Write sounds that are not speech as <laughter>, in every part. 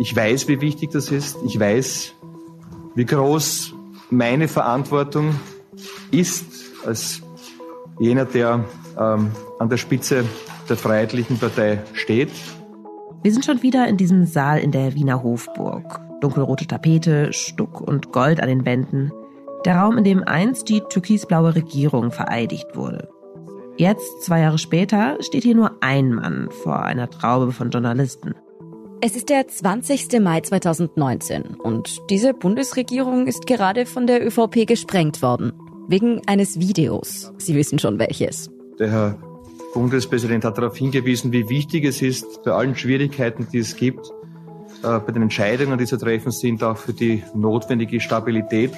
Ich weiß, wie wichtig das ist. Ich weiß, wie groß meine Verantwortung ist als jener, der ähm, an der Spitze der Freiheitlichen Partei steht. Wir sind schon wieder in diesem Saal in der Wiener Hofburg. Dunkelrote Tapete, Stuck und Gold an den Wänden. Der Raum, in dem einst die türkisblaue Regierung vereidigt wurde. Jetzt, zwei Jahre später, steht hier nur ein Mann vor einer Traube von Journalisten. Es ist der 20. Mai 2019 und diese Bundesregierung ist gerade von der ÖVP gesprengt worden. Wegen eines Videos. Sie wissen schon welches. Der Herr Bundespräsident hat darauf hingewiesen, wie wichtig es ist, bei allen Schwierigkeiten, die es gibt, äh, bei den Entscheidungen, die zu treffen sind, auch für die notwendige Stabilität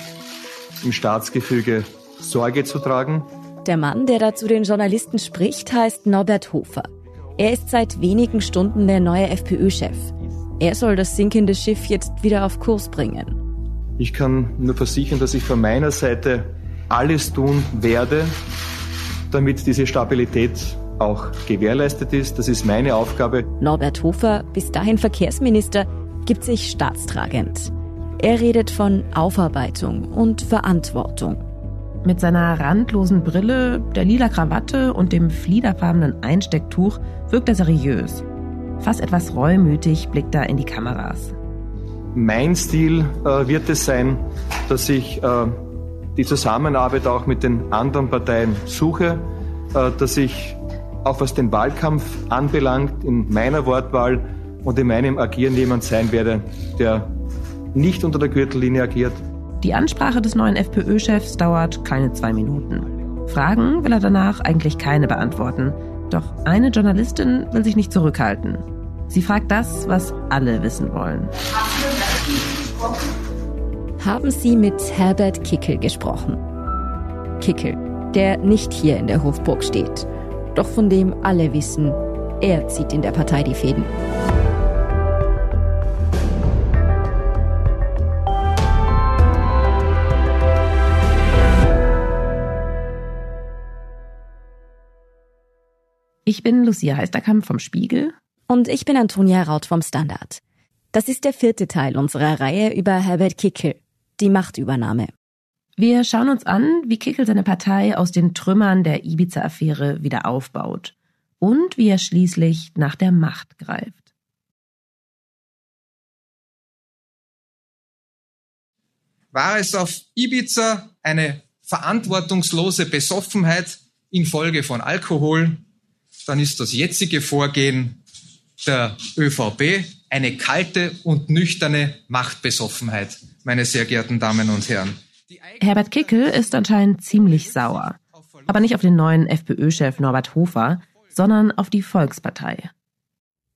im Staatsgefüge Sorge zu tragen. Der Mann, der da zu den Journalisten spricht, heißt Norbert Hofer. Er ist seit wenigen Stunden der neue FPÖ-Chef. Er soll das sinkende Schiff jetzt wieder auf Kurs bringen. Ich kann nur versichern, dass ich von meiner Seite alles tun werde, damit diese Stabilität auch gewährleistet ist. Das ist meine Aufgabe. Norbert Hofer, bis dahin Verkehrsminister, gibt sich staatstragend. Er redet von Aufarbeitung und Verantwortung. Mit seiner randlosen Brille, der lila Krawatte und dem fliederfarbenen Einstecktuch wirkt er seriös. Fast etwas reumütig blickt er in die Kameras. Mein Stil äh, wird es sein, dass ich äh, die Zusammenarbeit auch mit den anderen Parteien suche, äh, dass ich auch was den Wahlkampf anbelangt, in meiner Wortwahl und in meinem Agieren jemand sein werde, der nicht unter der Gürtellinie agiert, die Ansprache des neuen FPÖ-Chefs dauert keine zwei Minuten. Fragen will er danach eigentlich keine beantworten. Doch eine Journalistin will sich nicht zurückhalten. Sie fragt das, was alle wissen wollen. Haben Sie mit Herbert Kickel gesprochen? Kickel, der nicht hier in der Hofburg steht, doch von dem alle wissen, er zieht in der Partei die Fäden. Ich bin Lucia Heisterkamp vom Spiegel. Und ich bin Antonia Raut vom Standard. Das ist der vierte Teil unserer Reihe über Herbert Kickel, die Machtübernahme. Wir schauen uns an, wie Kickel seine Partei aus den Trümmern der Ibiza-Affäre wieder aufbaut und wie er schließlich nach der Macht greift. War es auf Ibiza eine verantwortungslose Besoffenheit infolge von Alkohol, dann ist das jetzige Vorgehen der ÖVP eine kalte und nüchterne Machtbesoffenheit, meine sehr geehrten Damen und Herren. Herbert Kickel ist anscheinend ziemlich sauer. Aber nicht auf den neuen FPÖ-Chef Norbert Hofer, sondern auf die Volkspartei.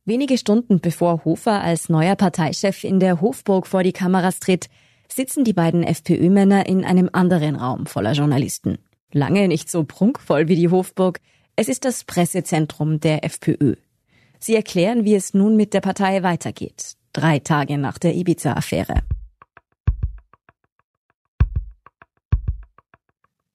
Wenige Stunden bevor Hofer als neuer Parteichef in der Hofburg vor die Kameras tritt, sitzen die beiden FPÖ-Männer in einem anderen Raum voller Journalisten. Lange nicht so prunkvoll wie die Hofburg, es ist das Pressezentrum der FPÖ. Sie erklären, wie es nun mit der Partei weitergeht. Drei Tage nach der Ibiza-Affäre.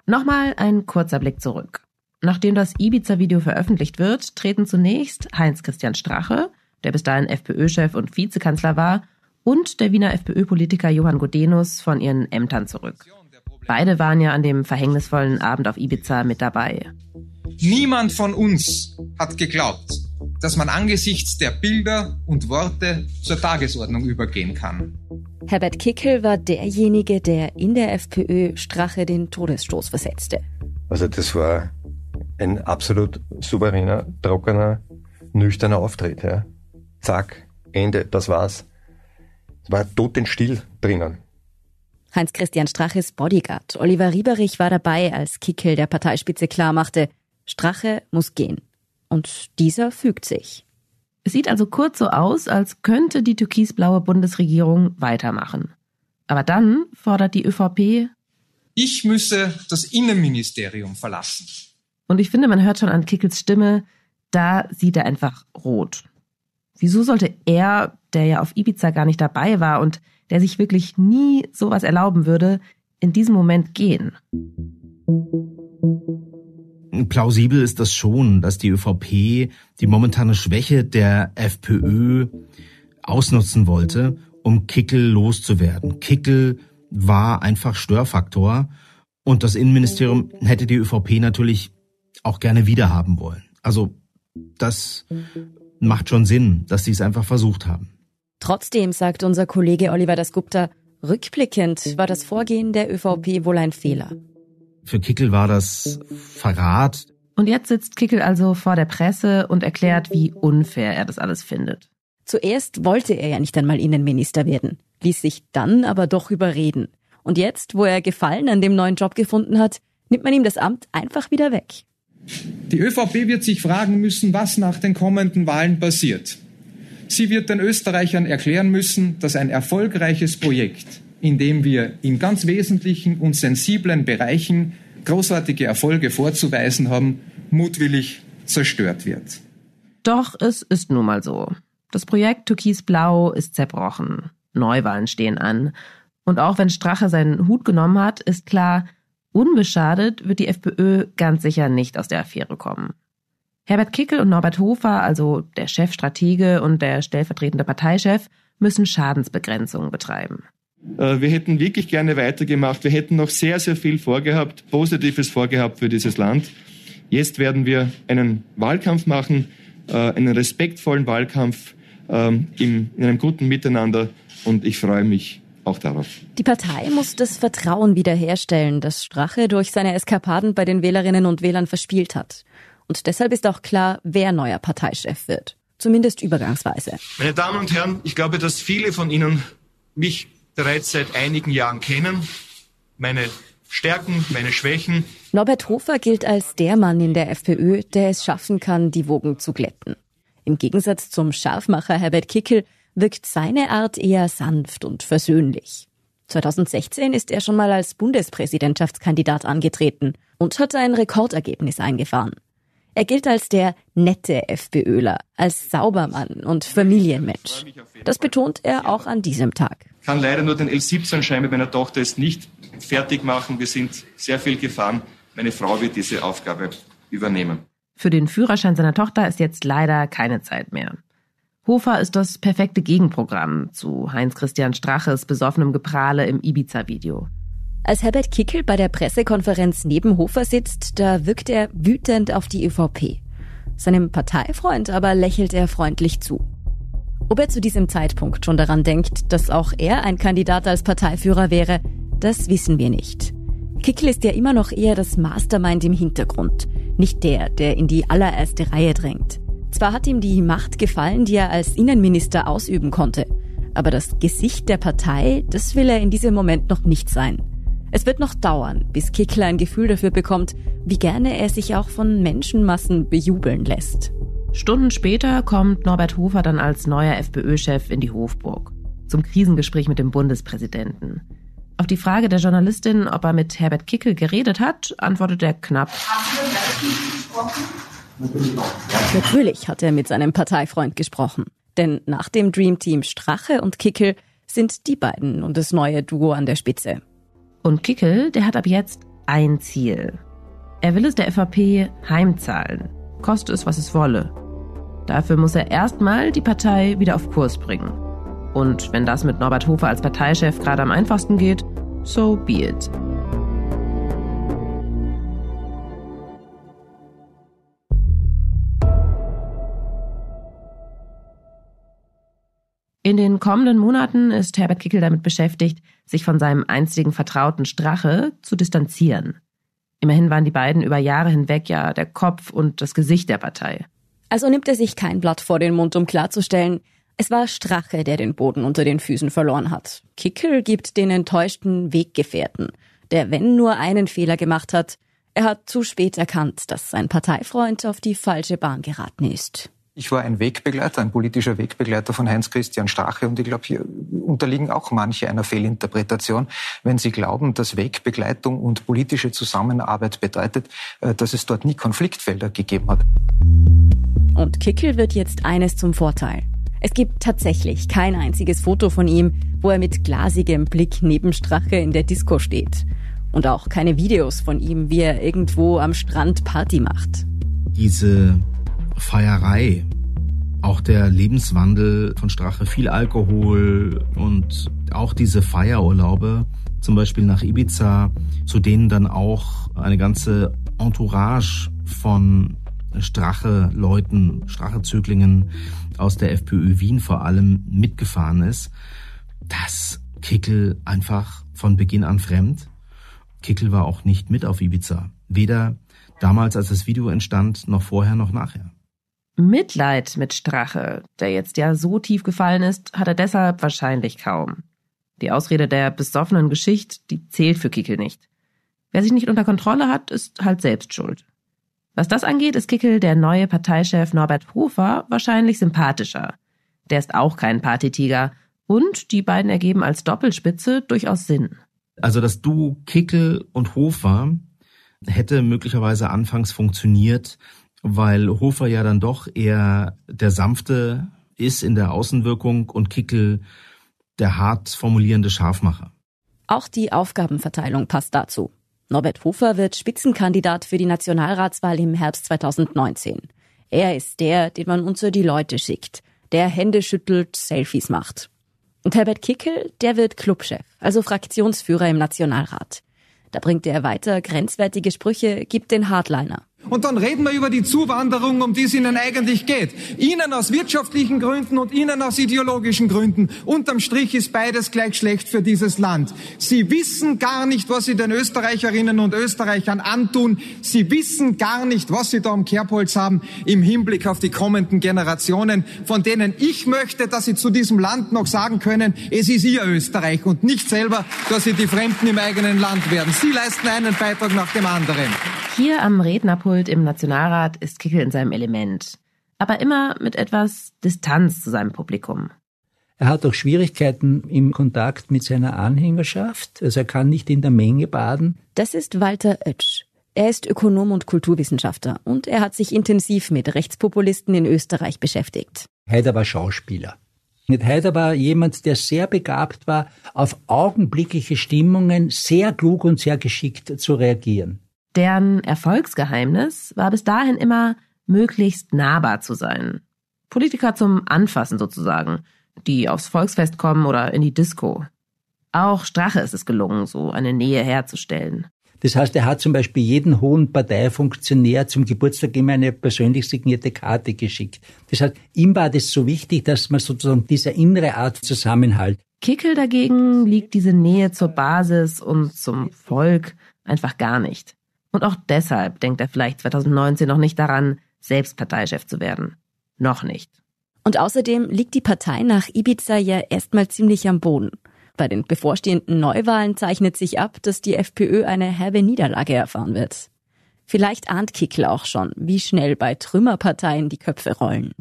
Nochmal ein kurzer Blick zurück. Nachdem das Ibiza-Video veröffentlicht wird, treten zunächst Heinz-Christian Strache, der bis dahin FPÖ-Chef und Vizekanzler war, und der Wiener FPÖ-Politiker Johann Godenus von ihren Ämtern zurück. Beide waren ja an dem verhängnisvollen Abend auf Ibiza mit dabei. Niemand von uns hat geglaubt, dass man angesichts der Bilder und Worte zur Tagesordnung übergehen kann. Herbert Kickel war derjenige, der in der FPÖ Strache den Todesstoß versetzte. Also das war ein absolut souveräner, trockener, nüchterner Auftritt. Ja. Zack, Ende, das war's. Es war totenstill drinnen. Heinz-Christian Straches Bodyguard Oliver Rieberich war dabei, als Kickel der Parteispitze klarmachte, Strache muss gehen. Und dieser fügt sich. Es sieht also kurz so aus, als könnte die türkisblaue Bundesregierung weitermachen. Aber dann fordert die ÖVP, ich müsse das Innenministerium verlassen. Und ich finde, man hört schon an Kickels Stimme, da sieht er einfach rot. Wieso sollte er, der ja auf Ibiza gar nicht dabei war und der sich wirklich nie sowas erlauben würde, in diesem Moment gehen? Plausibel ist das schon, dass die ÖVP die momentane Schwäche der FPÖ ausnutzen wollte, um Kickel loszuwerden. Kickel war einfach Störfaktor und das Innenministerium hätte die ÖVP natürlich auch gerne wiederhaben wollen. Also das macht schon Sinn, dass sie es einfach versucht haben. Trotzdem sagt unser Kollege Oliver Dasgupta, rückblickend war das Vorgehen der ÖVP wohl ein Fehler. Für Kickel war das Verrat. Und jetzt sitzt Kickel also vor der Presse und erklärt, wie unfair er das alles findet. Zuerst wollte er ja nicht einmal Innenminister werden, ließ sich dann aber doch überreden. Und jetzt, wo er Gefallen an dem neuen Job gefunden hat, nimmt man ihm das Amt einfach wieder weg. Die ÖVP wird sich fragen müssen, was nach den kommenden Wahlen passiert. Sie wird den Österreichern erklären müssen, dass ein erfolgreiches Projekt, in dem wir in ganz wesentlichen und sensiblen Bereichen großartige Erfolge vorzuweisen haben, mutwillig zerstört wird. Doch es ist nun mal so. Das Projekt Türkis Blau ist zerbrochen. Neuwahlen stehen an. Und auch wenn Strache seinen Hut genommen hat, ist klar, unbeschadet wird die FPÖ ganz sicher nicht aus der Affäre kommen. Herbert Kickel und Norbert Hofer, also der Chefstratege und der stellvertretende Parteichef, müssen Schadensbegrenzung betreiben. Äh, wir hätten wirklich gerne weitergemacht. Wir hätten noch sehr, sehr viel vorgehabt, Positives vorgehabt für dieses Land. Jetzt werden wir einen Wahlkampf machen, äh, einen respektvollen Wahlkampf ähm, in einem guten Miteinander und ich freue mich auch darauf. Die Partei muss das Vertrauen wiederherstellen, das Strache durch seine Eskapaden bei den Wählerinnen und Wählern verspielt hat. Und deshalb ist auch klar, wer neuer Parteichef wird. Zumindest übergangsweise. Meine Damen und Herren, ich glaube, dass viele von Ihnen mich bereits seit einigen Jahren kennen. Meine Stärken, meine Schwächen. Norbert Hofer gilt als der Mann in der FPÖ, der es schaffen kann, die Wogen zu glätten. Im Gegensatz zum Scharfmacher Herbert Kickel wirkt seine Art eher sanft und versöhnlich. 2016 ist er schon mal als Bundespräsidentschaftskandidat angetreten und hat ein Rekordergebnis eingefahren. Er gilt als der nette FPÖler, als Saubermann und Familienmensch. Das betont er auch an diesem Tag. Ich kann leider nur den L17-Schein mit meiner Tochter jetzt nicht fertig machen. Wir sind sehr viel gefahren. Meine Frau wird diese Aufgabe übernehmen. Für den Führerschein seiner Tochter ist jetzt leider keine Zeit mehr. Hofer ist das perfekte Gegenprogramm zu Heinz-Christian Straches besoffenem Geprahle im Ibiza-Video. Als Herbert Kickel bei der Pressekonferenz neben Hofer sitzt, da wirkt er wütend auf die ÖVP. Seinem Parteifreund aber lächelt er freundlich zu. Ob er zu diesem Zeitpunkt schon daran denkt, dass auch er ein Kandidat als Parteiführer wäre, das wissen wir nicht. Kickel ist ja immer noch eher das Mastermind im Hintergrund, nicht der, der in die allererste Reihe drängt. Zwar hat ihm die Macht gefallen, die er als Innenminister ausüben konnte, aber das Gesicht der Partei, das will er in diesem Moment noch nicht sein. Es wird noch dauern, bis Kickler ein Gefühl dafür bekommt, wie gerne er sich auch von Menschenmassen bejubeln lässt. Stunden später kommt Norbert Hofer dann als neuer FPÖ-Chef in die Hofburg zum Krisengespräch mit dem Bundespräsidenten. Auf die Frage der Journalistin, ob er mit Herbert Kickel geredet hat, antwortet er knapp. Natürlich hat er mit seinem Parteifreund gesprochen. Denn nach dem Dream Team Strache und Kickel sind die beiden nun das neue Duo an der Spitze. Und Kickel, der hat ab jetzt ein Ziel. Er will es der FAP heimzahlen, koste es, was es wolle. Dafür muss er erstmal die Partei wieder auf Kurs bringen. Und wenn das mit Norbert Hofer als Parteichef gerade am einfachsten geht, so be it. In den kommenden Monaten ist Herbert Kickel damit beschäftigt, sich von seinem einstigen Vertrauten Strache zu distanzieren. Immerhin waren die beiden über Jahre hinweg ja der Kopf und das Gesicht der Partei. Also nimmt er sich kein Blatt vor den Mund, um klarzustellen, es war Strache, der den Boden unter den Füßen verloren hat. Kickel gibt den enttäuschten Weggefährten, der wenn nur einen Fehler gemacht hat, er hat zu spät erkannt, dass sein Parteifreund auf die falsche Bahn geraten ist. Ich war ein Wegbegleiter, ein politischer Wegbegleiter von Heinz-Christian Strache und ich glaube, hier unterliegen auch manche einer Fehlinterpretation, wenn sie glauben, dass Wegbegleitung und politische Zusammenarbeit bedeutet, äh, dass es dort nie Konfliktfelder gegeben hat. Und Kickel wird jetzt eines zum Vorteil. Es gibt tatsächlich kein einziges Foto von ihm, wo er mit glasigem Blick neben Strache in der Disco steht. Und auch keine Videos von ihm, wie er irgendwo am Strand Party macht. Diese Feierei Auch der Lebenswandel von Strache, viel Alkohol und auch diese Feierurlaube, zum Beispiel nach Ibiza, zu denen dann auch eine ganze Entourage von Strache-Leuten, Strache-Zöglingen aus der FPÖ Wien vor allem mitgefahren ist, dass Kickel einfach von Beginn an fremd. Kickel war auch nicht mit auf Ibiza. Weder damals, als das Video entstand, noch vorher noch nachher. Mitleid mit Strache, der jetzt ja so tief gefallen ist, hat er deshalb wahrscheinlich kaum. Die Ausrede der besoffenen Geschichte, die zählt für Kickel nicht. Wer sich nicht unter Kontrolle hat, ist halt selbst schuld. Was das angeht, ist Kickel der neue Parteichef Norbert Hofer wahrscheinlich sympathischer. Der ist auch kein Partytiger und die beiden ergeben als Doppelspitze durchaus Sinn. Also das Duo Kickel und Hofer hätte möglicherweise anfangs funktioniert, weil Hofer ja dann doch eher der sanfte ist in der Außenwirkung und Kickel der hart formulierende Scharfmacher. Auch die Aufgabenverteilung passt dazu. Norbert Hofer wird Spitzenkandidat für die Nationalratswahl im Herbst 2019. Er ist der, den man unter die Leute schickt, der Hände schüttelt, Selfies macht. Und Herbert Kickel, der wird Clubchef, also Fraktionsführer im Nationalrat. Da bringt er weiter grenzwertige Sprüche, gibt den Hardliner. Und dann reden wir über die Zuwanderung, um die es Ihnen eigentlich geht. Ihnen aus wirtschaftlichen Gründen und Ihnen aus ideologischen Gründen. Unterm Strich ist beides gleich schlecht für dieses Land. Sie wissen gar nicht, was Sie den Österreicherinnen und Österreichern antun. Sie wissen gar nicht, was Sie da am Kerbholz haben im Hinblick auf die kommenden Generationen, von denen ich möchte, dass Sie zu diesem Land noch sagen können, es ist Ihr Österreich und nicht selber, dass Sie die Fremden im eigenen Land werden. Sie leisten einen Beitrag nach dem anderen. Hier am Rednerpult im Nationalrat ist Kickel in seinem Element, aber immer mit etwas Distanz zu seinem Publikum. Er hat auch Schwierigkeiten im Kontakt mit seiner Anhängerschaft, also er kann nicht in der Menge baden. Das ist Walter Oetsch. Er ist Ökonom und Kulturwissenschaftler und er hat sich intensiv mit Rechtspopulisten in Österreich beschäftigt. Heider war Schauspieler. Mit Heider war jemand, der sehr begabt war, auf augenblickliche Stimmungen sehr klug und sehr geschickt zu reagieren. Deren Erfolgsgeheimnis war bis dahin immer, möglichst nahbar zu sein. Politiker zum Anfassen sozusagen, die aufs Volksfest kommen oder in die Disco. Auch Strache ist es gelungen, so eine Nähe herzustellen. Das heißt, er hat zum Beispiel jeden hohen Parteifunktionär zum Geburtstag immer eine persönlich signierte Karte geschickt. Das heißt, ihm war das so wichtig, dass man sozusagen diese innere Art Zusammenhalt. Kickel dagegen liegt diese Nähe zur Basis und zum Volk einfach gar nicht. Und auch deshalb denkt er vielleicht 2019 noch nicht daran, selbst Parteichef zu werden. Noch nicht. Und außerdem liegt die Partei nach Ibiza ja erstmal ziemlich am Boden. Bei den bevorstehenden Neuwahlen zeichnet sich ab, dass die FPÖ eine herbe Niederlage erfahren wird. Vielleicht ahnt Kickl auch schon, wie schnell bei Trümmerparteien die Köpfe rollen.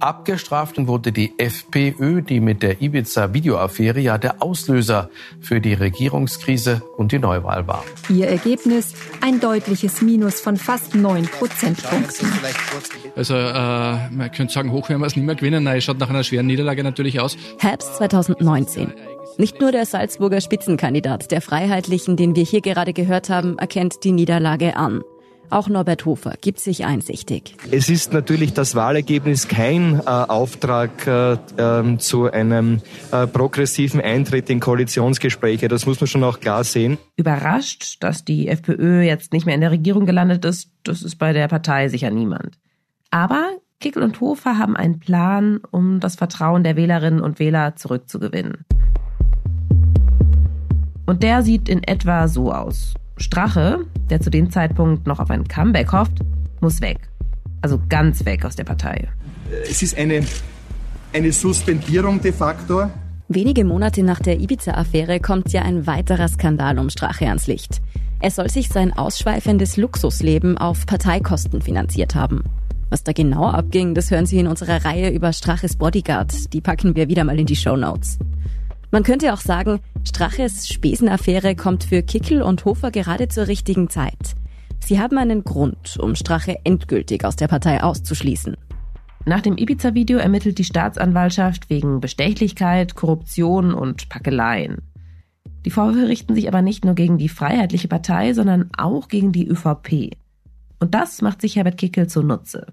Abgestraft wurde die FPÖ, die mit der Ibiza-Videoaffäre ja der Auslöser für die Regierungskrise und die Neuwahl war. Ihr Ergebnis ein deutliches Minus von fast neun Prozentpunkten. Also äh, man könnte sagen, hoch werden wir es nicht mehr gewinnen. Nein, es schaut nach einer schweren Niederlage natürlich aus. Herbst 2019. Nicht nur der Salzburger Spitzenkandidat der Freiheitlichen, den wir hier gerade gehört haben, erkennt die Niederlage an. Auch Norbert Hofer gibt sich einsichtig. Es ist natürlich das Wahlergebnis kein äh, Auftrag äh, äh, zu einem äh, progressiven Eintritt in Koalitionsgespräche. Das muss man schon auch klar sehen. Überrascht, dass die FPÖ jetzt nicht mehr in der Regierung gelandet ist, das ist bei der Partei sicher niemand. Aber Kickel und Hofer haben einen Plan, um das Vertrauen der Wählerinnen und Wähler zurückzugewinnen. Und der sieht in etwa so aus. Strache, der zu dem Zeitpunkt noch auf ein Comeback hofft, muss weg. Also ganz weg aus der Partei. Es ist eine, eine Suspendierung de facto. Wenige Monate nach der Ibiza-Affäre kommt ja ein weiterer Skandal um Strache ans Licht. Er soll sich sein ausschweifendes Luxusleben auf Parteikosten finanziert haben. Was da genau abging, das hören Sie in unserer Reihe über Straches Bodyguard. Die packen wir wieder mal in die Show Notes. Man könnte auch sagen, Straches Spesenaffäre kommt für Kickel und Hofer gerade zur richtigen Zeit. Sie haben einen Grund, um Strache endgültig aus der Partei auszuschließen. Nach dem Ibiza-Video ermittelt die Staatsanwaltschaft wegen Bestechlichkeit, Korruption und Packeleien. Die Vorwürfe richten sich aber nicht nur gegen die Freiheitliche Partei, sondern auch gegen die ÖVP. Und das macht sich Herbert Kickel zunutze.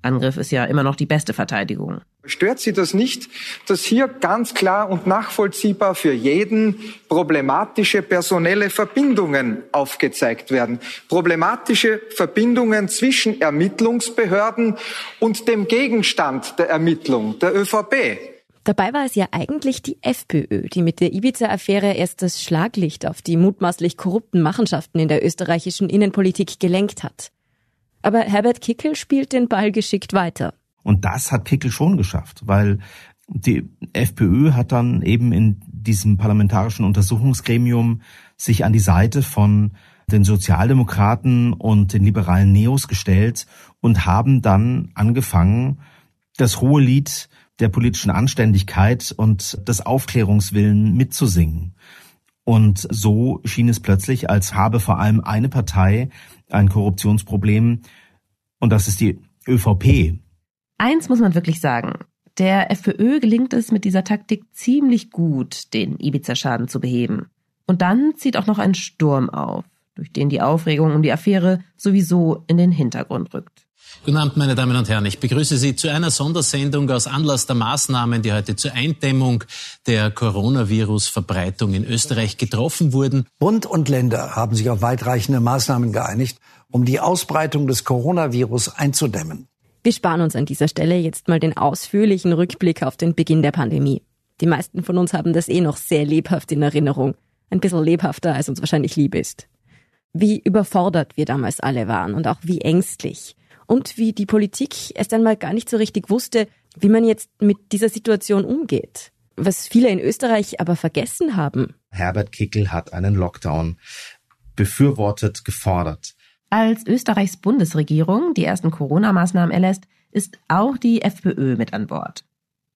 Angriff ist ja immer noch die beste Verteidigung. Stört Sie das nicht, dass hier ganz klar und nachvollziehbar für jeden problematische personelle Verbindungen aufgezeigt werden? Problematische Verbindungen zwischen Ermittlungsbehörden und dem Gegenstand der Ermittlung, der ÖVP. Dabei war es ja eigentlich die FPÖ, die mit der Ibiza-Affäre erst das Schlaglicht auf die mutmaßlich korrupten Machenschaften in der österreichischen Innenpolitik gelenkt hat. Aber Herbert Kickel spielt den Ball geschickt weiter. Und das hat Kickel schon geschafft, weil die FPÖ hat dann eben in diesem parlamentarischen Untersuchungsgremium sich an die Seite von den Sozialdemokraten und den liberalen Neos gestellt und haben dann angefangen, das hohe Lied der politischen Anständigkeit und des Aufklärungswillen mitzusingen. Und so schien es plötzlich, als habe vor allem eine Partei ein Korruptionsproblem, und das ist die ÖVP. Eins muss man wirklich sagen. Der FPÖ gelingt es mit dieser Taktik ziemlich gut, den Ibiza-Schaden zu beheben. Und dann zieht auch noch ein Sturm auf, durch den die Aufregung um die Affäre sowieso in den Hintergrund rückt. Guten Abend, meine Damen und Herren. Ich begrüße Sie zu einer Sondersendung aus Anlass der Maßnahmen, die heute zur Eindämmung der Coronavirus-Verbreitung in Österreich getroffen wurden. Bund und Länder haben sich auf weitreichende Maßnahmen geeinigt, um die Ausbreitung des Coronavirus einzudämmen. Wir sparen uns an dieser Stelle jetzt mal den ausführlichen Rückblick auf den Beginn der Pandemie. Die meisten von uns haben das eh noch sehr lebhaft in Erinnerung. Ein bisschen lebhafter, als uns wahrscheinlich lieb ist. Wie überfordert wir damals alle waren und auch wie ängstlich und wie die Politik erst einmal gar nicht so richtig wusste, wie man jetzt mit dieser Situation umgeht. Was viele in Österreich aber vergessen haben. Herbert Kickel hat einen Lockdown befürwortet, gefordert. Als Österreichs Bundesregierung die ersten Corona-Maßnahmen erlässt, ist auch die FPÖ mit an Bord.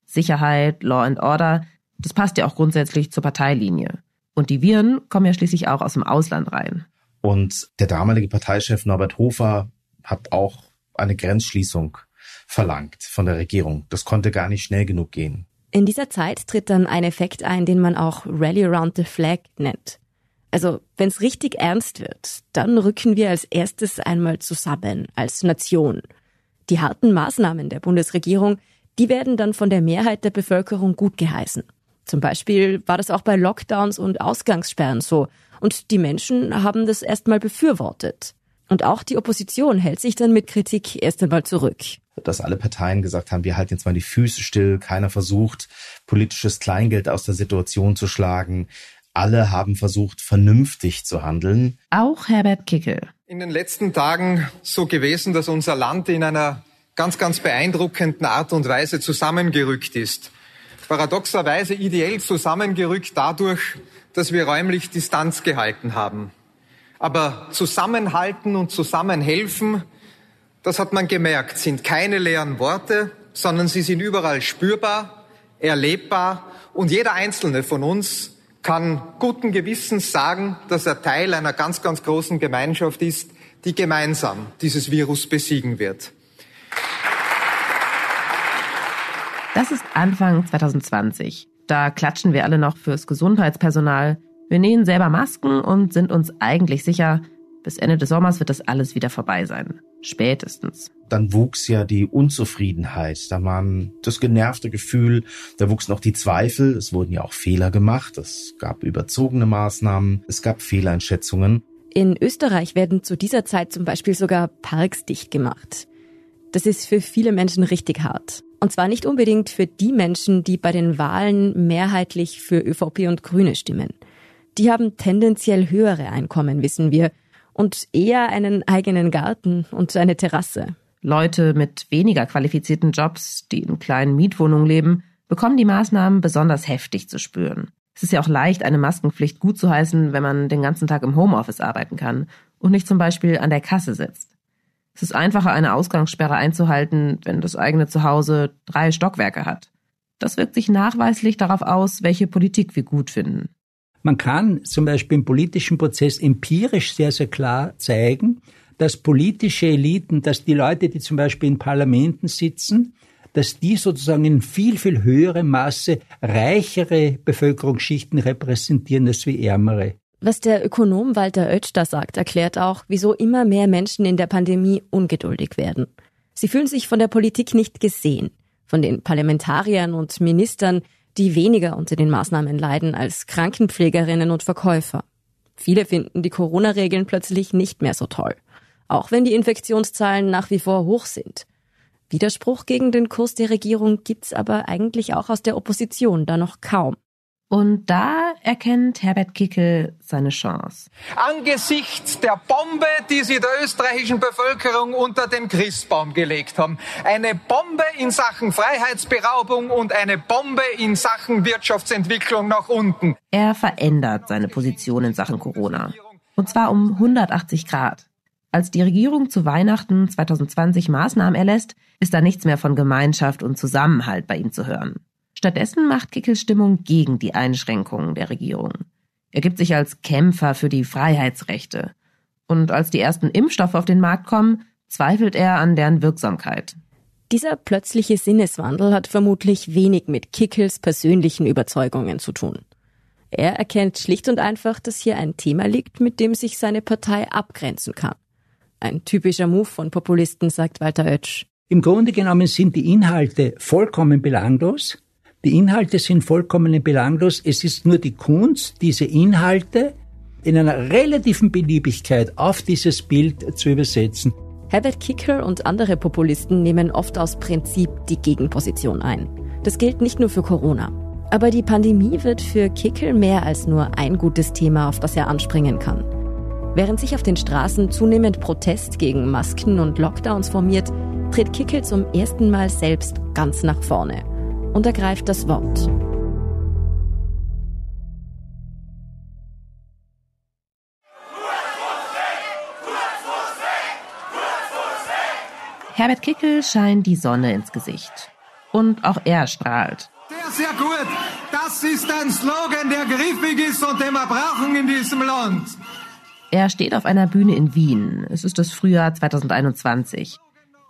Sicherheit, Law and Order, das passt ja auch grundsätzlich zur Parteilinie. Und die Viren kommen ja schließlich auch aus dem Ausland rein. Und der damalige Parteichef Norbert Hofer hat auch eine Grenzschließung verlangt von der Regierung. Das konnte gar nicht schnell genug gehen. In dieser Zeit tritt dann ein Effekt ein, den man auch Rally Around the Flag nennt. Also, wenn es richtig ernst wird, dann rücken wir als erstes einmal zusammen als Nation. Die harten Maßnahmen der Bundesregierung, die werden dann von der Mehrheit der Bevölkerung gut geheißen. Zum Beispiel war das auch bei Lockdowns und Ausgangssperren so. Und die Menschen haben das erstmal befürwortet. Und auch die Opposition hält sich dann mit Kritik erst einmal zurück. Dass alle Parteien gesagt haben, wir halten jetzt mal die Füße still, keiner versucht, politisches Kleingeld aus der Situation zu schlagen. Alle haben versucht, vernünftig zu handeln. Auch Herbert Kickel. In den letzten Tagen so gewesen, dass unser Land in einer ganz, ganz beeindruckenden Art und Weise zusammengerückt ist. Paradoxerweise ideell zusammengerückt dadurch, dass wir räumlich Distanz gehalten haben. Aber zusammenhalten und zusammenhelfen, das hat man gemerkt, sind keine leeren Worte, sondern sie sind überall spürbar, erlebbar und jeder einzelne von uns kann guten Gewissens sagen, dass er Teil einer ganz, ganz großen Gemeinschaft ist, die gemeinsam dieses Virus besiegen wird. Das ist Anfang 2020. Da klatschen wir alle noch fürs Gesundheitspersonal, wir nähen selber Masken und sind uns eigentlich sicher, bis Ende des Sommers wird das alles wieder vorbei sein. Spätestens. Dann wuchs ja die Unzufriedenheit, da waren das genervte Gefühl, da wuchsen auch die Zweifel, es wurden ja auch Fehler gemacht, es gab überzogene Maßnahmen, es gab Fehleinschätzungen. In Österreich werden zu dieser Zeit zum Beispiel sogar Parks dicht gemacht. Das ist für viele Menschen richtig hart. Und zwar nicht unbedingt für die Menschen, die bei den Wahlen mehrheitlich für ÖVP und Grüne stimmen. Die haben tendenziell höhere Einkommen, wissen wir, und eher einen eigenen Garten und eine Terrasse. Leute mit weniger qualifizierten Jobs, die in kleinen Mietwohnungen leben, bekommen die Maßnahmen besonders heftig zu spüren. Es ist ja auch leicht, eine Maskenpflicht gut zu heißen, wenn man den ganzen Tag im Homeoffice arbeiten kann und nicht zum Beispiel an der Kasse sitzt. Es ist einfacher, eine Ausgangssperre einzuhalten, wenn das eigene Zuhause drei Stockwerke hat. Das wirkt sich nachweislich darauf aus, welche Politik wir gut finden. Man kann zum Beispiel im politischen Prozess empirisch sehr, sehr klar zeigen, dass politische Eliten, dass die Leute, die zum Beispiel in Parlamenten sitzen, dass die sozusagen in viel, viel höherem Maße reichere Bevölkerungsschichten repräsentieren als wie ärmere. Was der Ökonom Walter Oetsch da sagt, erklärt auch, wieso immer mehr Menschen in der Pandemie ungeduldig werden. Sie fühlen sich von der Politik nicht gesehen, von den Parlamentariern und Ministern, die weniger unter den Maßnahmen leiden als Krankenpflegerinnen und Verkäufer. Viele finden die Corona-Regeln plötzlich nicht mehr so toll, auch wenn die Infektionszahlen nach wie vor hoch sind. Widerspruch gegen den Kurs der Regierung gibt's aber eigentlich auch aus der Opposition da noch kaum. Und da erkennt Herbert Kickel seine Chance. Angesichts der Bombe, die sie der österreichischen Bevölkerung unter den Christbaum gelegt haben. Eine Bombe in Sachen Freiheitsberaubung und eine Bombe in Sachen Wirtschaftsentwicklung nach unten. Er verändert seine Position in Sachen Corona. Und zwar um 180 Grad. Als die Regierung zu Weihnachten 2020 Maßnahmen erlässt, ist da nichts mehr von Gemeinschaft und Zusammenhalt bei ihm zu hören. Stattdessen macht Kickels Stimmung gegen die Einschränkungen der Regierung. Er gibt sich als Kämpfer für die Freiheitsrechte. Und als die ersten Impfstoffe auf den Markt kommen, zweifelt er an deren Wirksamkeit. Dieser plötzliche Sinneswandel hat vermutlich wenig mit Kickels persönlichen Überzeugungen zu tun. Er erkennt schlicht und einfach, dass hier ein Thema liegt, mit dem sich seine Partei abgrenzen kann. Ein typischer Move von Populisten, sagt Walter Oetsch. Im Grunde genommen sind die Inhalte vollkommen belanglos. Die Inhalte sind vollkommen belanglos. Es ist nur die Kunst, diese Inhalte in einer relativen Beliebigkeit auf dieses Bild zu übersetzen. Herbert Kickl und andere Populisten nehmen oft aus Prinzip die Gegenposition ein. Das gilt nicht nur für Corona. Aber die Pandemie wird für Kickl mehr als nur ein gutes Thema, auf das er anspringen kann. Während sich auf den Straßen zunehmend Protest gegen Masken und Lockdowns formiert, tritt Kickl zum ersten Mal selbst ganz nach vorne und ergreift das Wort. Herbert Kickel scheint die Sonne ins Gesicht. Und auch er strahlt. Sehr, sehr gut. Das ist ein Slogan, der griffig ist und den wir brauchen in diesem Land. Er steht auf einer Bühne in Wien. Es ist das Frühjahr 2021.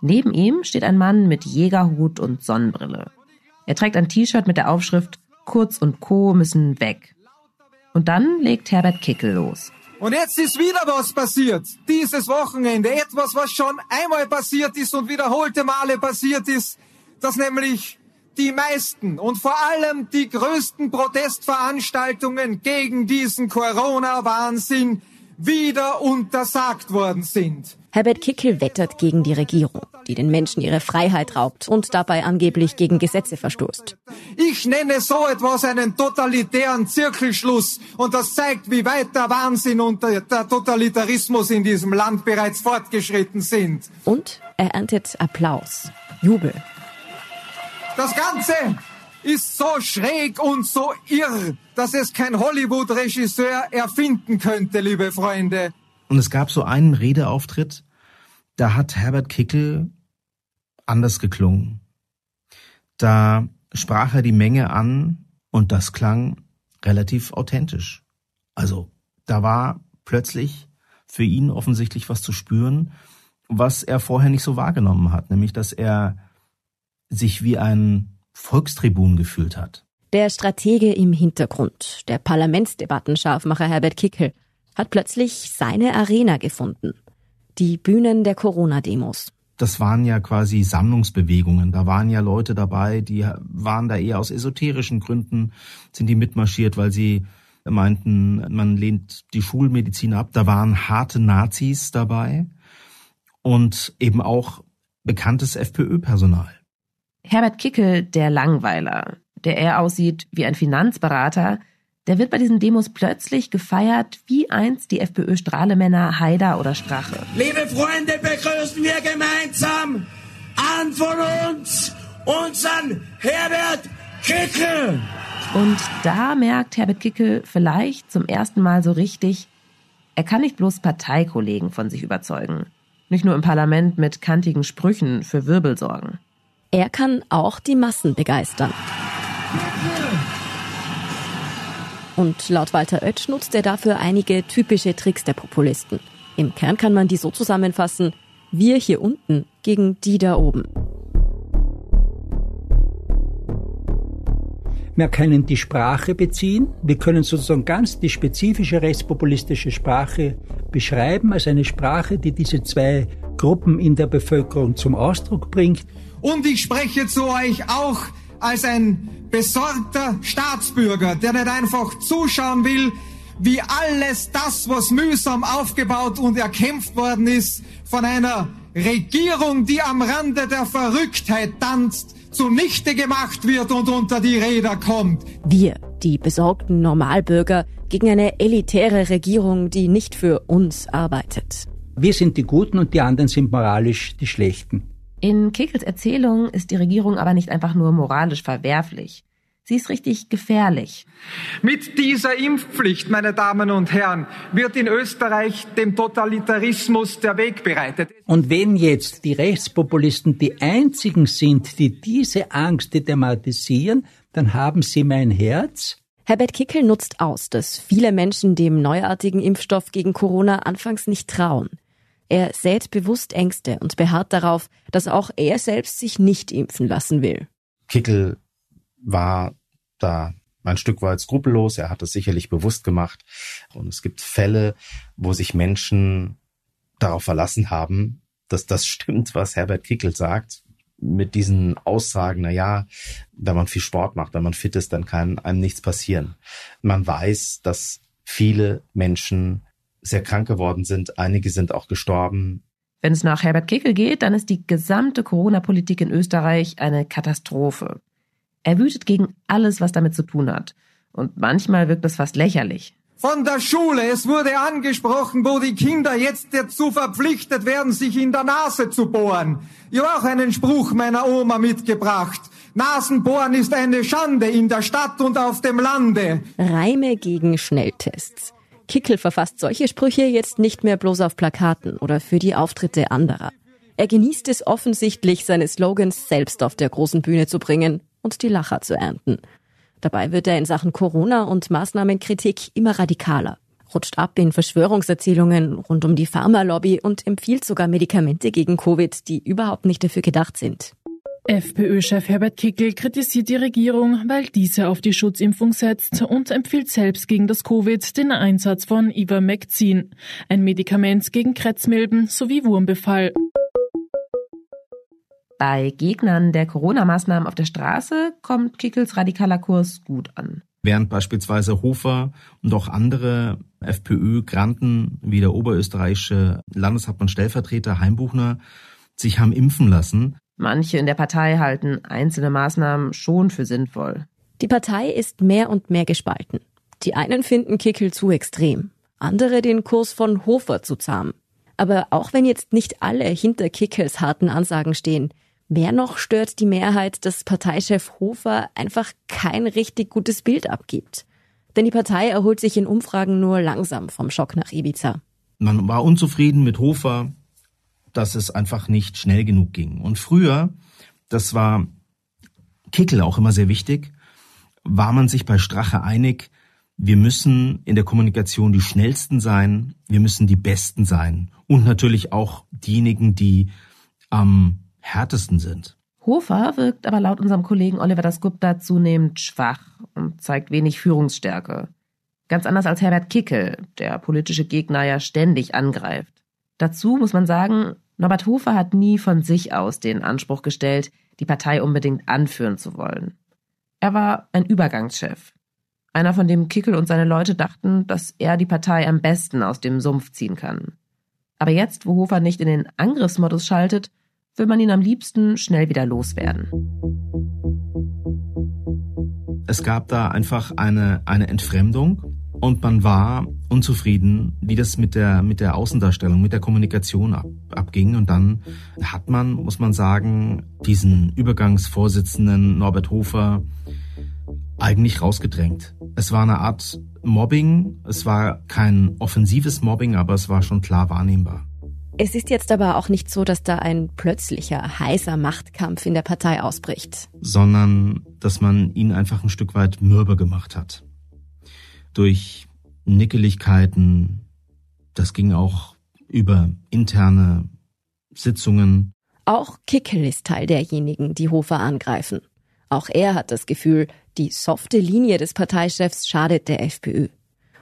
Neben ihm steht ein Mann mit Jägerhut und Sonnenbrille. Er trägt ein T-Shirt mit der Aufschrift Kurz und Co. müssen weg. Und dann legt Herbert Kickel los. Und jetzt ist wieder was passiert. Dieses Wochenende. Etwas, was schon einmal passiert ist und wiederholte Male passiert ist. Dass nämlich die meisten und vor allem die größten Protestveranstaltungen gegen diesen Corona-Wahnsinn wieder untersagt worden sind. Herbert Kickel wettert gegen die Regierung, die den Menschen ihre Freiheit raubt und dabei angeblich gegen Gesetze verstoßt. Ich nenne so etwas einen totalitären Zirkelschluss und das zeigt, wie weit der Wahnsinn und der Totalitarismus in diesem Land bereits fortgeschritten sind. Und er erntet Applaus, Jubel. Das Ganze ist so schräg und so irr, dass es kein Hollywood-Regisseur erfinden könnte, liebe Freunde. Und es gab so einen Redeauftritt, da hat Herbert Kickel anders geklungen. Da sprach er die Menge an und das klang relativ authentisch. Also da war plötzlich für ihn offensichtlich was zu spüren, was er vorher nicht so wahrgenommen hat, nämlich dass er sich wie ein Volkstribun gefühlt hat. Der Stratege im Hintergrund, der Parlamentsdebattenscharfmacher Herbert Kickel, hat plötzlich seine Arena gefunden. Die Bühnen der Corona-Demos. Das waren ja quasi Sammlungsbewegungen. Da waren ja Leute dabei, die waren da eher aus esoterischen Gründen, sind die mitmarschiert, weil sie meinten, man lehnt die Schulmedizin ab. Da waren harte Nazis dabei und eben auch bekanntes FPÖ-Personal. Herbert Kickel, der Langweiler, der eher aussieht wie ein Finanzberater, der wird bei diesen Demos plötzlich gefeiert, wie einst die FPÖ-Strahlemänner Haider oder Strache. Liebe Freunde, begrüßen wir gemeinsam an von uns unseren Herbert Kickel. Und da merkt Herbert Kickel vielleicht zum ersten Mal so richtig, er kann nicht bloß Parteikollegen von sich überzeugen, nicht nur im Parlament mit kantigen Sprüchen für Wirbel sorgen. Er kann auch die Massen begeistern. Und laut Walter Oetsch nutzt er dafür einige typische Tricks der Populisten. Im Kern kann man die so zusammenfassen, wir hier unten gegen die da oben. Wir können die Sprache beziehen. Wir können sozusagen ganz die spezifische rechtspopulistische Sprache beschreiben als eine Sprache, die diese zwei Gruppen in der Bevölkerung zum Ausdruck bringt. Und ich spreche zu euch auch als ein besorgter Staatsbürger, der nicht einfach zuschauen will, wie alles das, was mühsam aufgebaut und erkämpft worden ist, von einer Regierung, die am Rande der Verrücktheit tanzt, zunichte gemacht wird und unter die Räder kommt. Wir, die besorgten Normalbürger, gegen eine elitäre Regierung, die nicht für uns arbeitet. Wir sind die Guten und die anderen sind moralisch die Schlechten. In Kickels Erzählung ist die Regierung aber nicht einfach nur moralisch verwerflich. Sie ist richtig gefährlich. Mit dieser Impfpflicht, meine Damen und Herren, wird in Österreich dem Totalitarismus der Weg bereitet. Und wenn jetzt die Rechtspopulisten die einzigen sind, die diese Angst thematisieren, dann haben sie mein Herz. Herbert Kickel nutzt aus, dass viele Menschen dem neuartigen Impfstoff gegen Corona anfangs nicht trauen. Er sät bewusst Ängste und beharrt darauf, dass auch er selbst sich nicht impfen lassen will. Kickel war da ein Stück weit skrupellos. Er hat es sicherlich bewusst gemacht. Und es gibt Fälle, wo sich Menschen darauf verlassen haben, dass das <laughs> stimmt, was Herbert Kickel sagt. Mit diesen Aussagen, na ja, wenn man viel Sport macht, wenn man fit ist, dann kann einem nichts passieren. Man weiß, dass viele Menschen sehr krank geworden sind. Einige sind auch gestorben. Wenn es nach Herbert Kickel geht, dann ist die gesamte Corona-Politik in Österreich eine Katastrophe. Er wütet gegen alles, was damit zu tun hat. Und manchmal wirkt das fast lächerlich. Von der Schule, es wurde angesprochen, wo die Kinder jetzt dazu verpflichtet werden, sich in der Nase zu bohren. Ich habe auch einen Spruch meiner Oma mitgebracht. Nasenbohren ist eine Schande in der Stadt und auf dem Lande. Reime gegen Schnelltests. Kickel verfasst solche Sprüche jetzt nicht mehr bloß auf Plakaten oder für die Auftritte anderer. Er genießt es offensichtlich, seine Slogans selbst auf der großen Bühne zu bringen und die Lacher zu ernten. Dabei wird er in Sachen Corona und Maßnahmenkritik immer radikaler, rutscht ab in Verschwörungserzählungen rund um die Pharmalobby und empfiehlt sogar Medikamente gegen Covid, die überhaupt nicht dafür gedacht sind. FPÖ-Chef Herbert Kickel kritisiert die Regierung, weil diese auf die Schutzimpfung setzt und empfiehlt selbst gegen das Covid den Einsatz von Ivermectin, ein Medikament gegen Kretzmilben sowie Wurmbefall. Bei Gegnern der Corona-Maßnahmen auf der Straße kommt Kickels radikaler Kurs gut an. Während beispielsweise Hofer und auch andere FPÖ-Granten wie der oberösterreichische Landeshauptmann Stellvertreter Heimbuchner sich haben impfen lassen. Manche in der Partei halten einzelne Maßnahmen schon für sinnvoll. Die Partei ist mehr und mehr gespalten. Die einen finden Kickel zu extrem, andere den Kurs von Hofer zu zahm. Aber auch wenn jetzt nicht alle hinter Kickels harten Ansagen stehen, Mehr noch stört die Mehrheit, dass Parteichef Hofer einfach kein richtig gutes Bild abgibt. Denn die Partei erholt sich in Umfragen nur langsam vom Schock nach Ibiza. Man war unzufrieden mit Hofer, dass es einfach nicht schnell genug ging. Und früher, das war Kickel auch immer sehr wichtig, war man sich bei Strache einig, wir müssen in der Kommunikation die schnellsten sein, wir müssen die besten sein und natürlich auch diejenigen, die am härtesten sind. Hofer wirkt aber laut unserem Kollegen Oliver Dasgupta zunehmend schwach und zeigt wenig Führungsstärke. Ganz anders als Herbert Kickel, der politische Gegner ja ständig angreift. Dazu muss man sagen, Norbert Hofer hat nie von sich aus den Anspruch gestellt, die Partei unbedingt anführen zu wollen. Er war ein Übergangschef. Einer, von dem Kickel und seine Leute dachten, dass er die Partei am besten aus dem Sumpf ziehen kann. Aber jetzt, wo Hofer nicht in den Angriffsmodus schaltet, will man ihn am liebsten schnell wieder loswerden. Es gab da einfach eine, eine Entfremdung und man war unzufrieden, wie das mit der, mit der Außendarstellung, mit der Kommunikation ab, abging. Und dann hat man, muss man sagen, diesen Übergangsvorsitzenden Norbert Hofer eigentlich rausgedrängt. Es war eine Art Mobbing. Es war kein offensives Mobbing, aber es war schon klar wahrnehmbar. Es ist jetzt aber auch nicht so, dass da ein plötzlicher, heißer Machtkampf in der Partei ausbricht. Sondern, dass man ihn einfach ein Stück weit mürbe gemacht hat. Durch Nickeligkeiten, das ging auch über interne Sitzungen. Auch Kickel ist Teil derjenigen, die Hofer angreifen. Auch er hat das Gefühl, die softe Linie des Parteichefs schadet der FPÖ.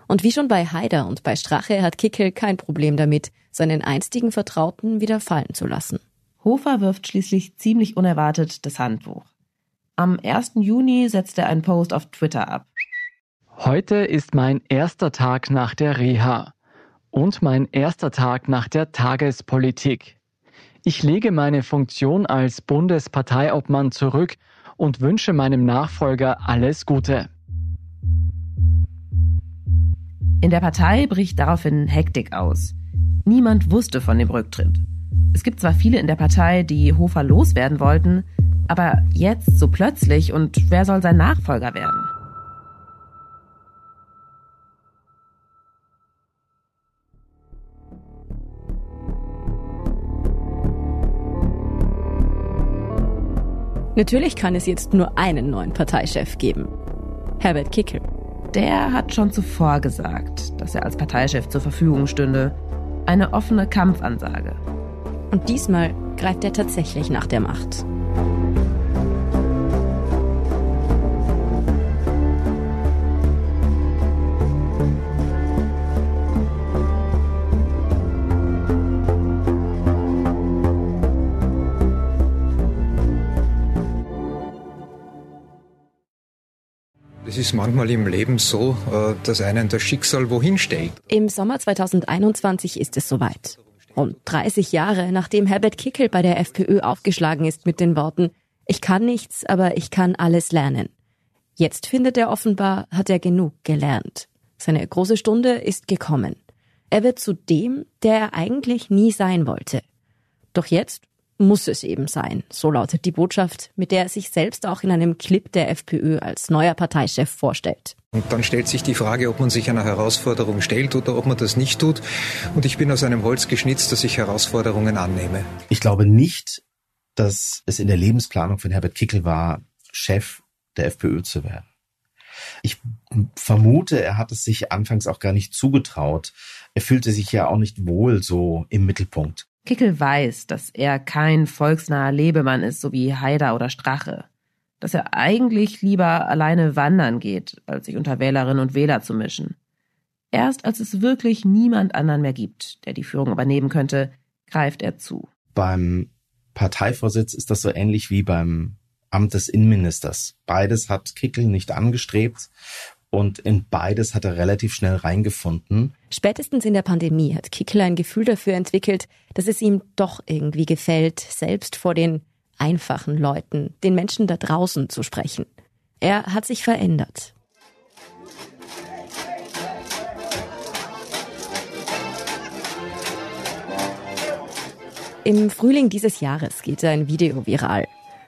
Und wie schon bei Haider und bei Strache hat Kickel kein Problem damit, seinen einstigen Vertrauten wieder fallen zu lassen. Hofer wirft schließlich ziemlich unerwartet das Handbuch. Am 1. Juni setzt er einen Post auf Twitter ab. Heute ist mein erster Tag nach der Reha und mein erster Tag nach der Tagespolitik. Ich lege meine Funktion als Bundesparteiobmann zurück und wünsche meinem Nachfolger alles Gute. In der Partei bricht daraufhin Hektik aus. Niemand wusste von dem Rücktritt. Es gibt zwar viele in der Partei, die Hofer loswerden wollten, aber jetzt so plötzlich und wer soll sein Nachfolger werden? Natürlich kann es jetzt nur einen neuen Parteichef geben. Herbert Kickel. Der hat schon zuvor gesagt, dass er als Parteichef zur Verfügung stünde. Eine offene Kampfansage. Und diesmal greift er tatsächlich nach der Macht. Es ist manchmal im Leben so, äh, dass einen das Schicksal wohin stellt. Im Sommer 2021 ist es soweit. Rund 30 Jahre nachdem Herbert Kickel bei der FPÖ aufgeschlagen ist mit den Worten Ich kann nichts, aber ich kann alles lernen. Jetzt findet er offenbar, hat er genug gelernt. Seine große Stunde ist gekommen. Er wird zu dem, der er eigentlich nie sein wollte. Doch jetzt muss es eben sein. So lautet die Botschaft, mit der er sich selbst auch in einem Clip der FPÖ als neuer Parteichef vorstellt. Und dann stellt sich die Frage, ob man sich einer Herausforderung stellt oder ob man das nicht tut. Und ich bin aus einem Holz geschnitzt, dass ich Herausforderungen annehme. Ich glaube nicht, dass es in der Lebensplanung von Herbert Kickel war, Chef der FPÖ zu werden. Ich vermute, er hat es sich anfangs auch gar nicht zugetraut. Er fühlte sich ja auch nicht wohl so im Mittelpunkt. Kickel weiß, dass er kein volksnaher Lebemann ist, so wie Haider oder Strache. Dass er eigentlich lieber alleine wandern geht, als sich unter Wählerinnen und Wähler zu mischen. Erst als es wirklich niemand anderen mehr gibt, der die Führung übernehmen könnte, greift er zu. Beim Parteivorsitz ist das so ähnlich wie beim Amt des Innenministers. Beides hat Kickel nicht angestrebt und in beides hat er relativ schnell reingefunden. Spätestens in der Pandemie hat Kickel ein Gefühl dafür entwickelt, dass es ihm doch irgendwie gefällt, selbst vor den einfachen Leuten, den Menschen da draußen zu sprechen. Er hat sich verändert. Im Frühling dieses Jahres geht ein Video viral.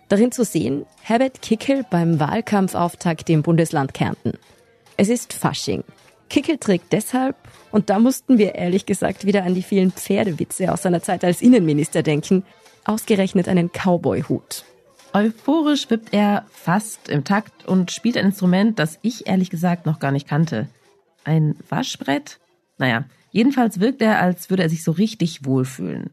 Darin zu sehen, Herbert Kickel beim Wahlkampfauftakt im Bundesland Kärnten. Es ist Fasching. Kickel trägt deshalb, und da mussten wir ehrlich gesagt wieder an die vielen Pferdewitze aus seiner Zeit als Innenminister denken, ausgerechnet einen Cowboy-Hut. Euphorisch wippt er fast im Takt und spielt ein Instrument, das ich ehrlich gesagt noch gar nicht kannte. Ein Waschbrett? Naja, jedenfalls wirkt er, als würde er sich so richtig wohlfühlen.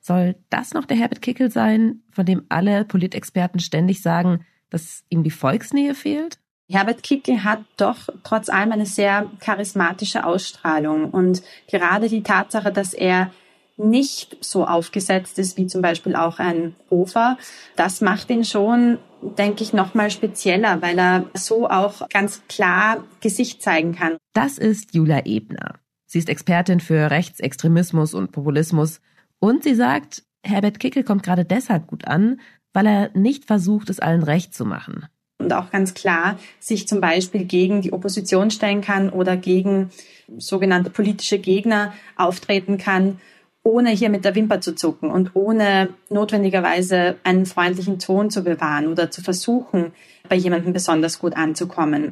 Soll das noch der Herbert Kickel sein, von dem alle Politexperten ständig sagen, dass ihm die Volksnähe fehlt? Herbert Kickel hat doch trotz allem eine sehr charismatische Ausstrahlung und gerade die Tatsache, dass er nicht so aufgesetzt ist wie zum Beispiel auch ein Hofer, das macht ihn schon, denke ich, nochmal spezieller, weil er so auch ganz klar Gesicht zeigen kann. Das ist Julia Ebner. Sie ist Expertin für Rechtsextremismus und Populismus und sie sagt, Herbert Kickel kommt gerade deshalb gut an, weil er nicht versucht, es allen recht zu machen und auch ganz klar sich zum Beispiel gegen die Opposition stellen kann oder gegen sogenannte politische Gegner auftreten kann, ohne hier mit der Wimper zu zucken und ohne notwendigerweise einen freundlichen Ton zu bewahren oder zu versuchen, bei jemandem besonders gut anzukommen.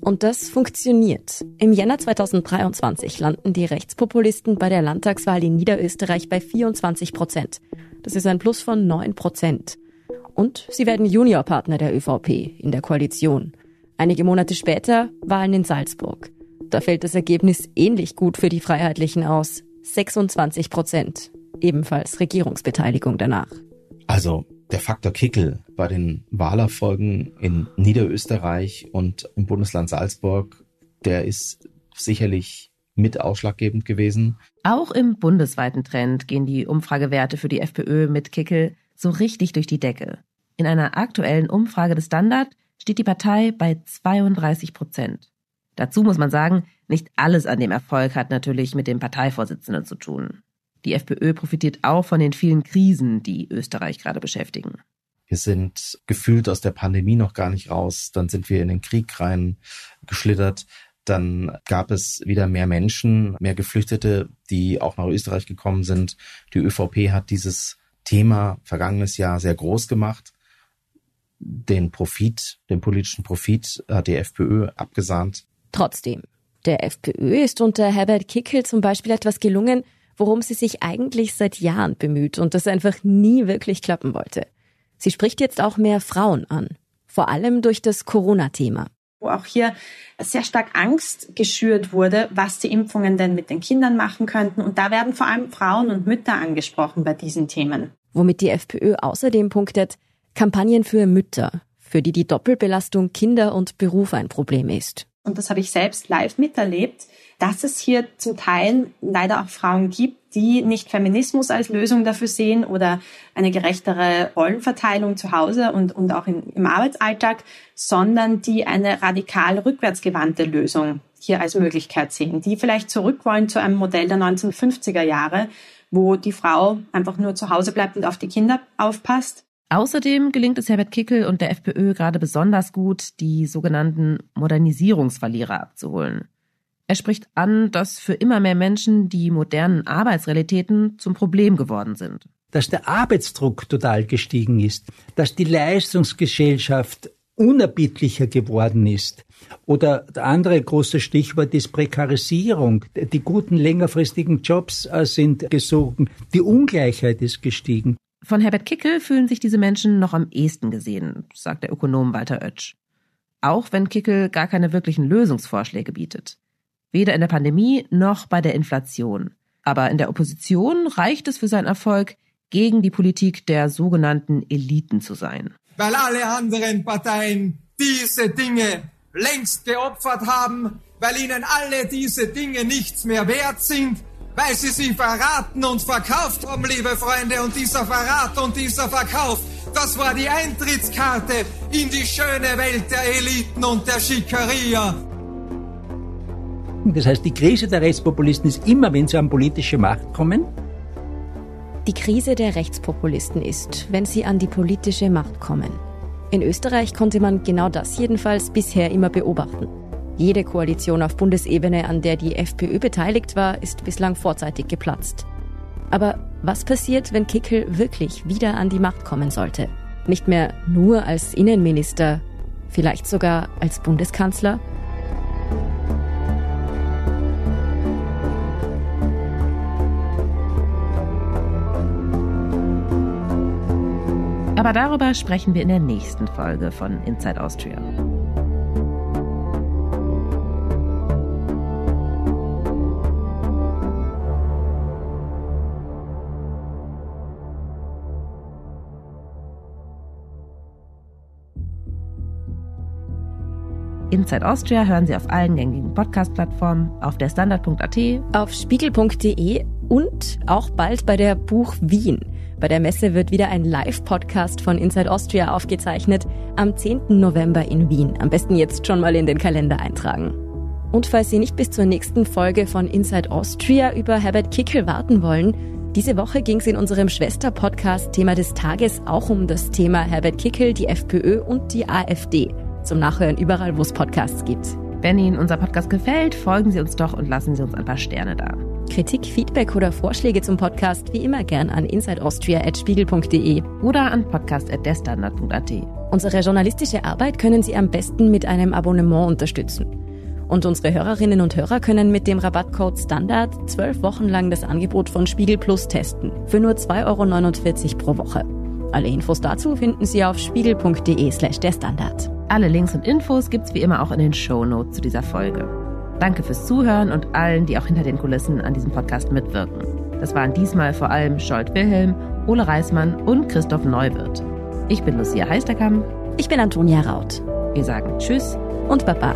Und das funktioniert. Im Jänner 2023 landen die Rechtspopulisten bei der Landtagswahl in Niederösterreich bei 24 Prozent. Das ist ein Plus von 9 Prozent. Und sie werden Juniorpartner der ÖVP in der Koalition. Einige Monate später Wahlen in Salzburg. Da fällt das Ergebnis ähnlich gut für die Freiheitlichen aus. 26 Prozent. Ebenfalls Regierungsbeteiligung danach. Also Der Faktor Kickel bei den Wahlerfolgen in Niederösterreich und im Bundesland Salzburg, der ist sicherlich mit ausschlaggebend gewesen. Auch im bundesweiten Trend gehen die Umfragewerte für die FPÖ mit Kickel so richtig durch die Decke. In einer aktuellen Umfrage des Standard steht die Partei bei 32 Prozent. Dazu muss man sagen, nicht alles an dem Erfolg hat natürlich mit dem Parteivorsitzenden zu tun. Die FPÖ profitiert auch von den vielen Krisen, die Österreich gerade beschäftigen. Wir sind gefühlt aus der Pandemie noch gar nicht raus. Dann sind wir in den Krieg rein geschlittert. Dann gab es wieder mehr Menschen, mehr Geflüchtete, die auch nach Österreich gekommen sind. Die ÖVP hat dieses Thema vergangenes Jahr sehr groß gemacht. Den Profit, den politischen Profit hat die FPÖ abgesahnt. Trotzdem, der FPÖ ist unter Herbert Kickel zum Beispiel etwas gelungen, worum sie sich eigentlich seit Jahren bemüht und das einfach nie wirklich klappen wollte. Sie spricht jetzt auch mehr Frauen an, vor allem durch das Corona-Thema wo auch hier sehr stark Angst geschürt wurde, was die Impfungen denn mit den Kindern machen könnten. Und da werden vor allem Frauen und Mütter angesprochen bei diesen Themen. Womit die FPÖ außerdem punktet, Kampagnen für Mütter, für die die Doppelbelastung Kinder und Beruf ein Problem ist. Und das habe ich selbst live miterlebt dass es hier zum Teil leider auch Frauen gibt, die nicht Feminismus als Lösung dafür sehen oder eine gerechtere Rollenverteilung zu Hause und, und auch in, im Arbeitsalltag, sondern die eine radikal rückwärtsgewandte Lösung hier als Möglichkeit sehen, die vielleicht zurück wollen zu einem Modell der 1950er Jahre, wo die Frau einfach nur zu Hause bleibt und auf die Kinder aufpasst. Außerdem gelingt es Herbert Kickel und der FPÖ gerade besonders gut, die sogenannten Modernisierungsverlierer abzuholen. Er spricht an, dass für immer mehr Menschen die modernen Arbeitsrealitäten zum Problem geworden sind. Dass der Arbeitsdruck total gestiegen ist, dass die Leistungsgesellschaft unerbittlicher geworden ist. Oder der andere große Stichwort ist Prekarisierung. Die guten längerfristigen Jobs äh, sind gesunken. Die Ungleichheit ist gestiegen. Von Herbert Kickel fühlen sich diese Menschen noch am ehesten gesehen, sagt der Ökonom Walter Oetsch. Auch wenn Kickel gar keine wirklichen Lösungsvorschläge bietet. Weder in der Pandemie noch bei der Inflation. Aber in der Opposition reicht es für seinen Erfolg, gegen die Politik der sogenannten Eliten zu sein. Weil alle anderen Parteien diese Dinge längst geopfert haben, weil ihnen alle diese Dinge nichts mehr wert sind, weil sie sie verraten und verkauft haben, liebe Freunde. Und dieser Verrat und dieser Verkauf, das war die Eintrittskarte in die schöne Welt der Eliten und der Schickeria. Das heißt, die Krise der Rechtspopulisten ist immer, wenn sie an politische Macht kommen. Die Krise der Rechtspopulisten ist, wenn sie an die politische Macht kommen. In Österreich konnte man genau das jedenfalls bisher immer beobachten. Jede Koalition auf Bundesebene, an der die FPÖ beteiligt war, ist bislang vorzeitig geplatzt. Aber was passiert, wenn Kickel wirklich wieder an die Macht kommen sollte? Nicht mehr nur als Innenminister, vielleicht sogar als Bundeskanzler? Aber darüber sprechen wir in der nächsten Folge von Inside Austria. Inside Austria hören Sie auf allen gängigen Podcast-Plattformen, auf der Standard.at, auf spiegel.de und auch bald bei der Buch Wien. Bei der Messe wird wieder ein Live-Podcast von Inside Austria aufgezeichnet am 10. November in Wien. Am besten jetzt schon mal in den Kalender eintragen. Und falls Sie nicht bis zur nächsten Folge von Inside Austria über Herbert Kickel warten wollen, diese Woche ging es in unserem Schwester-Podcast Thema des Tages auch um das Thema Herbert Kickel, die FPÖ und die AfD. Zum Nachhören überall, wo es Podcasts gibt. Wenn Ihnen unser Podcast gefällt, folgen Sie uns doch und lassen Sie uns ein paar Sterne da. Kritik, Feedback oder Vorschläge zum Podcast wie immer gern an insideaustria.spiegel.de oder an podcast.derstandard.at. Unsere journalistische Arbeit können Sie am besten mit einem Abonnement unterstützen. Und unsere Hörerinnen und Hörer können mit dem Rabattcode Standard zwölf Wochen lang das Angebot von Spiegel Plus testen. Für nur 2,49 Euro pro Woche. Alle Infos dazu finden Sie auf spiegel.de slash der Standard. Alle Links und Infos gibt's wie immer auch in den Show Notes zu dieser Folge. Danke fürs Zuhören und allen, die auch hinter den Kulissen an diesem Podcast mitwirken. Das waren diesmal vor allem Scholt Wilhelm, Ole Reismann und Christoph Neuwirth. Ich bin Lucia Heisterkamp. Ich bin Antonia Raut. Wir sagen Tschüss und Baba.